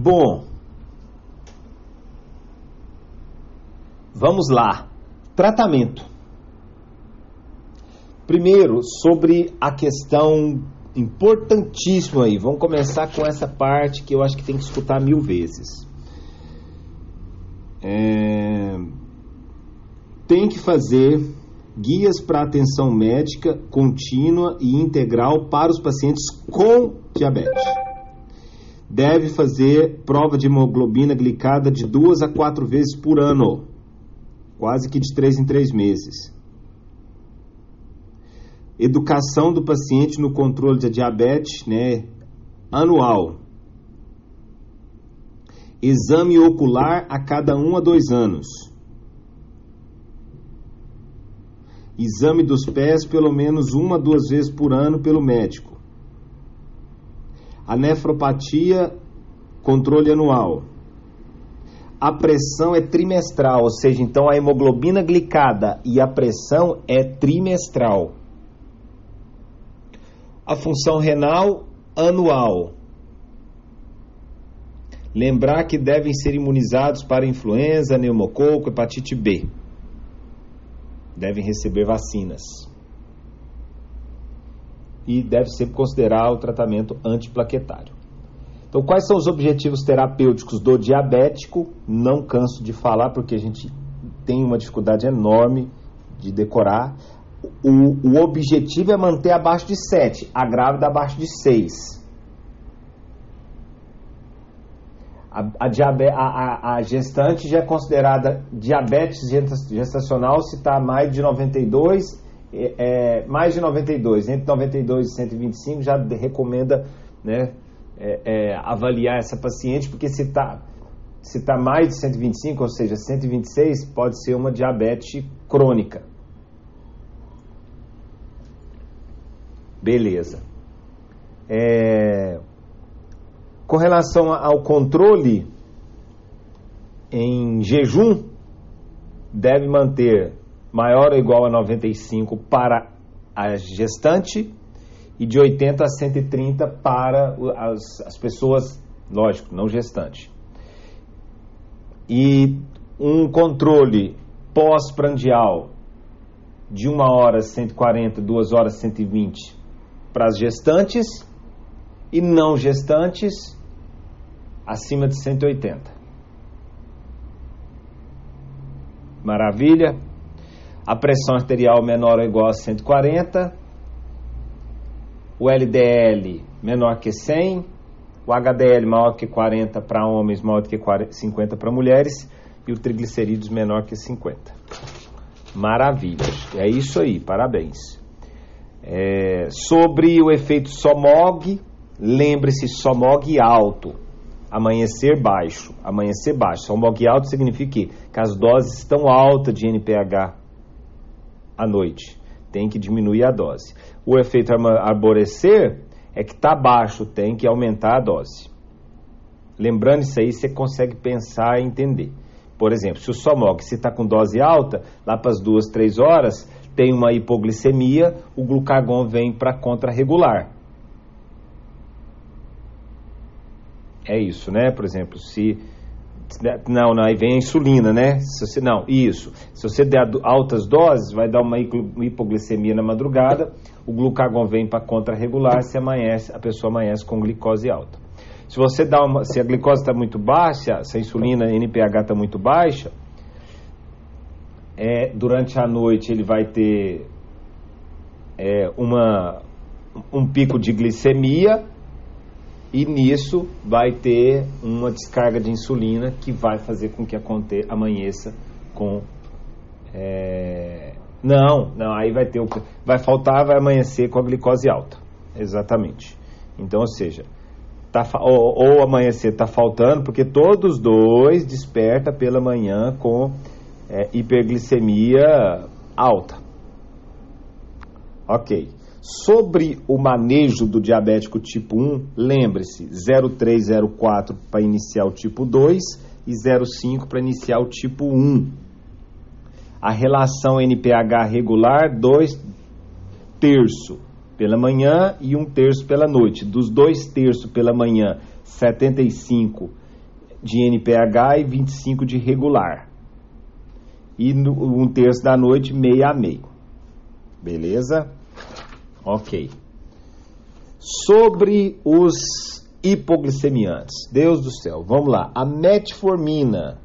Bom, vamos lá. Tratamento. Primeiro, sobre a questão importantíssima aí. Vamos começar com essa parte que eu acho que tem que escutar mil vezes. É... Tem que fazer guias para atenção médica contínua e integral para os pacientes com diabetes. Deve fazer prova de hemoglobina glicada de duas a quatro vezes por ano, quase que de três em três meses. Educação do paciente no controle da diabetes, né, anual. Exame ocular a cada um a dois anos Exame dos pés pelo menos uma, duas vezes por ano pelo médico. A nefropatia, controle anual. A pressão é trimestral, ou seja, então a hemoglobina glicada e a pressão é trimestral. A função renal anual. Lembrar que devem ser imunizados para influenza, pneumococo, hepatite B devem receber vacinas. E deve sempre considerar o tratamento antiplaquetário. Então, quais são os objetivos terapêuticos do diabético? Não canso de falar, porque a gente tem uma dificuldade enorme de decorar. O, o objetivo é manter abaixo de 7, a grávida abaixo de 6. A, a, a, gestante já é considerada diabetes gestacional se está mais de 92, é, é, mais de 92, entre 92 e 125 já recomenda né, é, é, avaliar essa paciente, porque se está se tá mais de 125, ou seja, 126, pode ser uma diabetes crônica. Beleza. É, com relação ao controle em jejum, deve manter maior ou igual a 95 para a gestante e de 80 a 130 para as, as pessoas, lógico, não gestante. E um controle pós-prandial de 1 hora 140, 2 horas 120 para as gestantes e não gestantes acima de 180. Maravilha. A pressão arterial menor ou igual a 140. O LDL menor que 100. O HDL maior que 40 para homens, maior que 50 para mulheres. E o triglicerídeos menor que 50. Maravilha. É isso aí, parabéns. É, sobre o efeito SOMOG, lembre-se, SOMOG alto amanhecer baixo. Amanhecer baixo. Salmog alto significa que as doses estão altas de NPH à noite. Tem que diminuir a dose. O efeito arborecer é que está baixo, tem que aumentar a dose. Lembrando isso aí, você consegue pensar e entender. Por exemplo, se o Somog se está com dose alta, lá para as duas, três horas, tem uma hipoglicemia, o glucagon vem para contra-regular. é isso, né? Por exemplo, se não, não, aí vem a insulina, né? Se você, não, isso. Se você der altas doses, vai dar uma hipoglicemia na madrugada, o glucagon vem para contra-regular, se amanhece, a pessoa amanhece com glicose alta. Se você dá uma, se a glicose está muito baixa, se a insulina NPH está muito baixa, é, durante a noite ele vai ter é, uma, um pico de glicemia e nisso vai ter uma descarga de insulina que vai fazer com que amanheça com. É... Não, não, aí vai ter o. Vai faltar, vai amanhecer com a glicose alta. Exatamente. Então, ou seja, tá, ou, ou amanhecer está faltando, porque todos dois desperta pela manhã com é, hiperglicemia alta. Ok. Sobre o manejo do diabético tipo 1, lembre-se, 0304 para iniciar o tipo 2 e 05 para iniciar o tipo 1. A relação NPH regular, 2 terço pela manhã e 1 terço pela noite. Dos 2 terços pela manhã, 75 de NPH e 25 de regular. E no, um terço da noite, meio a meio. Beleza? Ok. Sobre os hipoglicemiantes. Deus do céu, vamos lá. A metformina,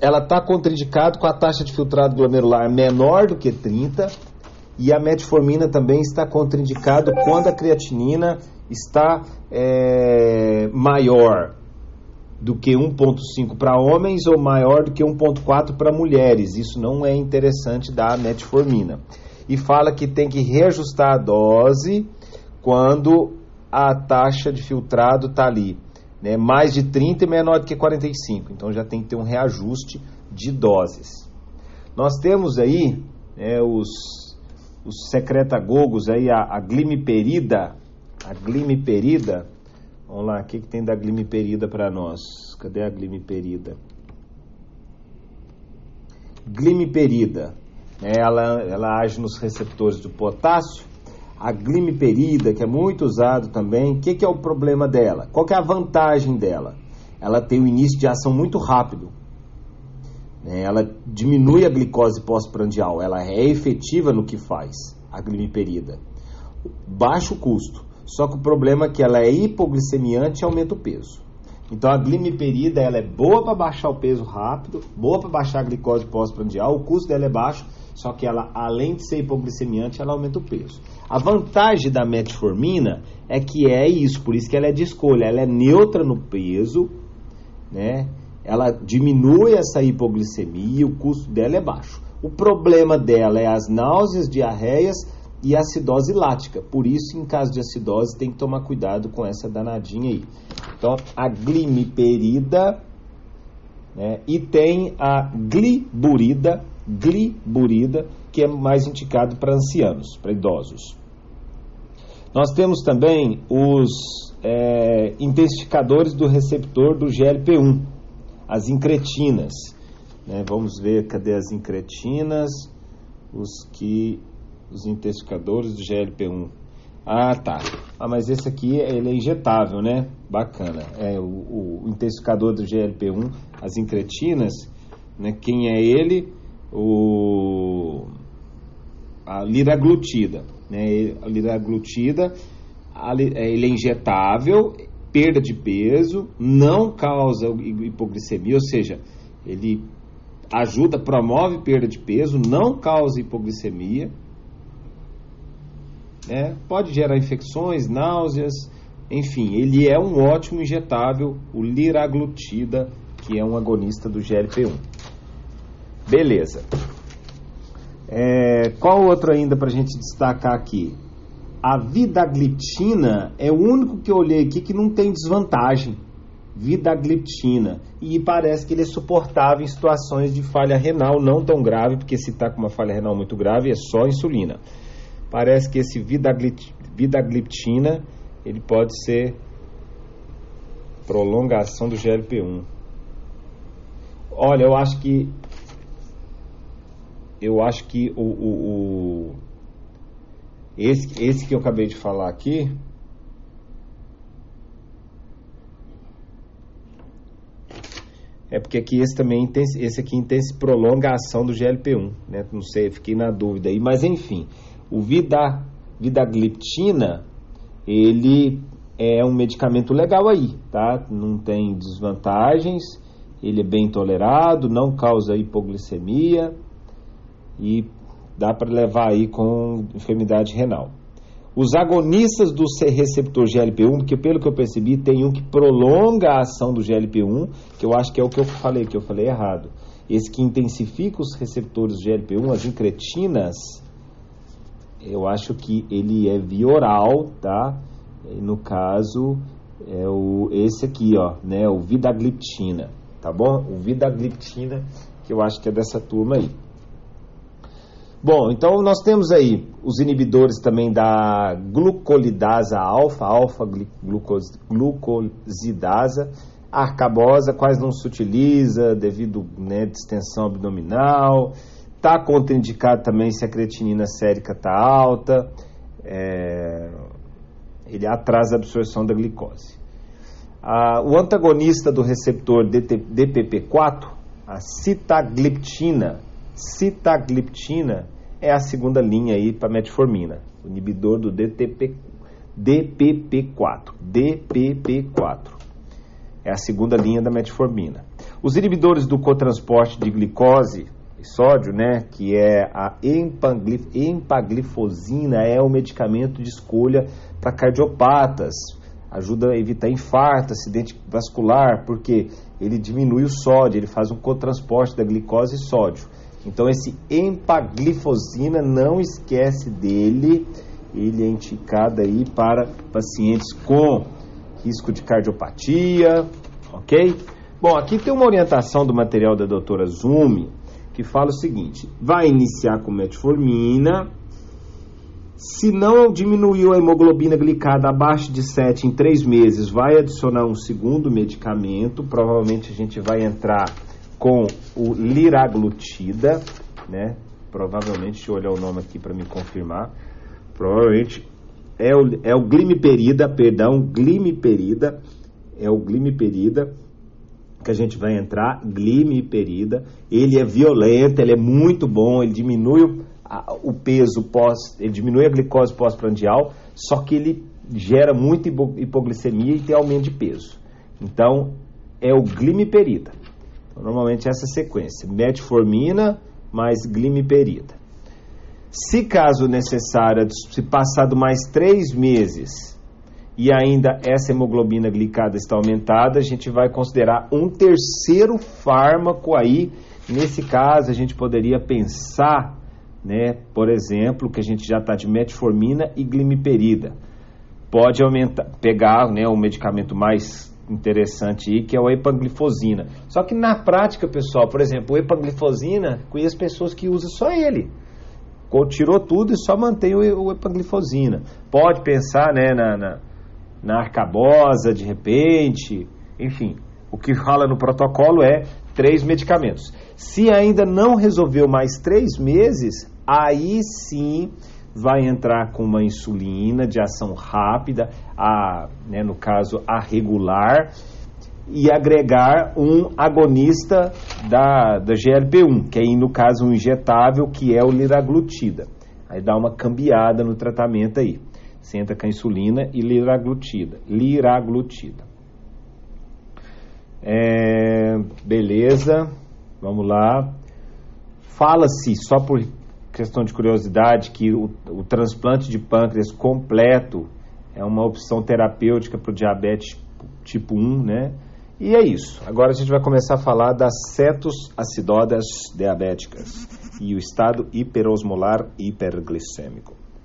ela está contraindicada com a taxa de filtrado glomerular menor do que 30 e a metformina também está contraindicada quando a creatinina está é, maior do que 1,5 para homens ou maior do que 1,4 para mulheres. Isso não é interessante da metformina. E fala que tem que reajustar a dose quando a taxa de filtrado está ali, né, mais de 30 e menor do que 45. Então já tem que ter um reajuste de doses. Nós temos aí né, os, os secretagogos aí, a, a glimiperida, a glimiperida, vamos lá, o que, que tem da glimiperida para nós? Cadê a glimiperida? Glimiperida, ela, ela age nos receptores do potássio, a glimiperida, que é muito usado também, o que, que é o problema dela? Qual que é a vantagem dela? Ela tem um início de ação muito rápido, né? ela diminui a glicose pós-prandial, ela é efetiva no que faz, a glimiperida. Baixo custo, só que o problema é que ela é hipoglicemiante e aumenta o peso. Então a glimiperida ela é boa para baixar o peso rápido, boa para baixar a glicose pós-prandial, o custo dela é baixo, só que ela, além de ser hipoglicemiante, ela aumenta o peso. A vantagem da metformina é que é isso, por isso que ela é de escolha, ela é neutra no peso, né? Ela diminui essa hipoglicemia, o custo dela é baixo. O problema dela é as náuseas, diarreias e acidose lática. Por isso, em caso de acidose, tem que tomar cuidado com essa danadinha aí. Então, a glimiperida né? e tem a gliburida, gliburida, que é mais indicado para ancianos, para idosos. Nós temos também os é, intensificadores do receptor do GLP-1, as incretinas. Né? Vamos ver, cadê as incretinas? Os que os intensificadores do GLP-1. Ah, tá. Ah, mas esse aqui ele é injetável, né? Bacana. É o, o intensificador do GLP-1, as incretinas, né? Quem é ele? O a liraglutida, né? A liraglutida, é, ele é injetável, perda de peso, não causa hipoglicemia, ou seja, ele ajuda, promove perda de peso, não causa hipoglicemia, né? pode gerar infecções, náuseas, enfim, ele é um ótimo injetável, o liraglutida, que é um agonista do GLP-1. Beleza. É, qual outro ainda para a gente destacar aqui? A vidagliptina é o único que eu olhei aqui que não tem desvantagem. Vidagliptina. E parece que ele é suportável em situações de falha renal não tão grave, porque se está com uma falha renal muito grave é só insulina. Parece que esse vidagliptina ele pode ser prolongação do GLP-1. Olha, eu acho que eu acho que o, o, o, esse, esse que eu acabei de falar aqui é porque aqui esse também tem, esse aqui tem prolonga a ação do GLP-1, né? Não sei, fiquei na dúvida aí, mas enfim, o vida, vidagliptina, ele é um medicamento legal aí, tá? Não tem desvantagens, ele é bem tolerado, não causa hipoglicemia, e dá para levar aí com enfermidade renal. Os agonistas do receptor GLP-1, que pelo que eu percebi, tem um que prolonga a ação do GLP-1, que eu acho que é o que eu falei, que eu falei errado. Esse que intensifica os receptores GLP-1, as incretinas, eu acho que ele é via oral, tá? No caso, é o, esse aqui, ó, né? O vidagliptina, tá bom? O vidagliptina, que eu acho que é dessa turma aí. Bom, então nós temos aí os inibidores também da glucolidasa alfa, alfa glucosidasa, arcabosa, quase não se utiliza devido né, distensão abdominal, está contraindicado também se a creatinina sérica está alta, é, ele atrasa a absorção da glicose. Ah, o antagonista do receptor DPP4, a citagliptina, citagliptina é a segunda linha aí para metformina, inibidor do DTP, DPP4, DPP4 é a segunda linha da metformina. Os inibidores do cotransporte de glicose e sódio, né, que é a empaglifosina, é o medicamento de escolha para cardiopatas, ajuda a evitar infarto, acidente vascular, porque ele diminui o sódio, ele faz um cotransporte da glicose e sódio. Então esse empaglifosina, não esquece dele, ele é indicado aí para pacientes com risco de cardiopatia, ok? Bom, aqui tem uma orientação do material da doutora Zumi, que fala o seguinte, vai iniciar com metformina, se não diminuiu a hemoglobina glicada abaixo de 7 em 3 meses, vai adicionar um segundo medicamento. Provavelmente a gente vai entrar com o liraglutida, né? Provavelmente, deixa eu olhar o nome aqui para me confirmar. Provavelmente é o, é o glimiperida, perdão, glimiperida, é o glimiperida que a gente vai entrar, glimiperida. Ele é violento, ele é muito bom, ele diminui a, o peso pós, ele diminui a glicose pós-prandial, só que ele gera muita hipoglicemia e tem aumento de peso. Então, é o glimiperida. Normalmente essa sequência, metformina mais glimiperida. Se caso necessário, se passado mais três meses e ainda essa hemoglobina glicada está aumentada, a gente vai considerar um terceiro fármaco aí. Nesse caso, a gente poderia pensar né? Por exemplo, que a gente já está de metformina e glimiperida. Pode aumentar, pegar né, um medicamento mais interessante aí, que é o epaglifosina. Só que na prática, pessoal, por exemplo, o epaglifosina, conheço pessoas que usam só ele. Tirou tudo e só mantém o, epaglifosina. Pode pensar né, na, na, na arcabosa, de repente, enfim. O que fala no protocolo é três medicamentos. Se ainda não resolveu mais três meses, aí sim vai entrar com uma insulina de ação rápida, a, né, no caso a regular, e agregar um agonista da, da GLP-1, que aí no caso um injetável, que é o liraglutida. Aí dá uma cambiada no tratamento aí. Você entra com a insulina e liraglutida. Liraglutida. É, beleza, vamos lá. Fala-se, só por questão de curiosidade, que o, o transplante de pâncreas completo é uma opção terapêutica para o diabetes tipo 1, né? E é isso. Agora a gente vai começar a falar das cetoacidodas diabéticas e o estado hiperosmolar hiperglicêmico.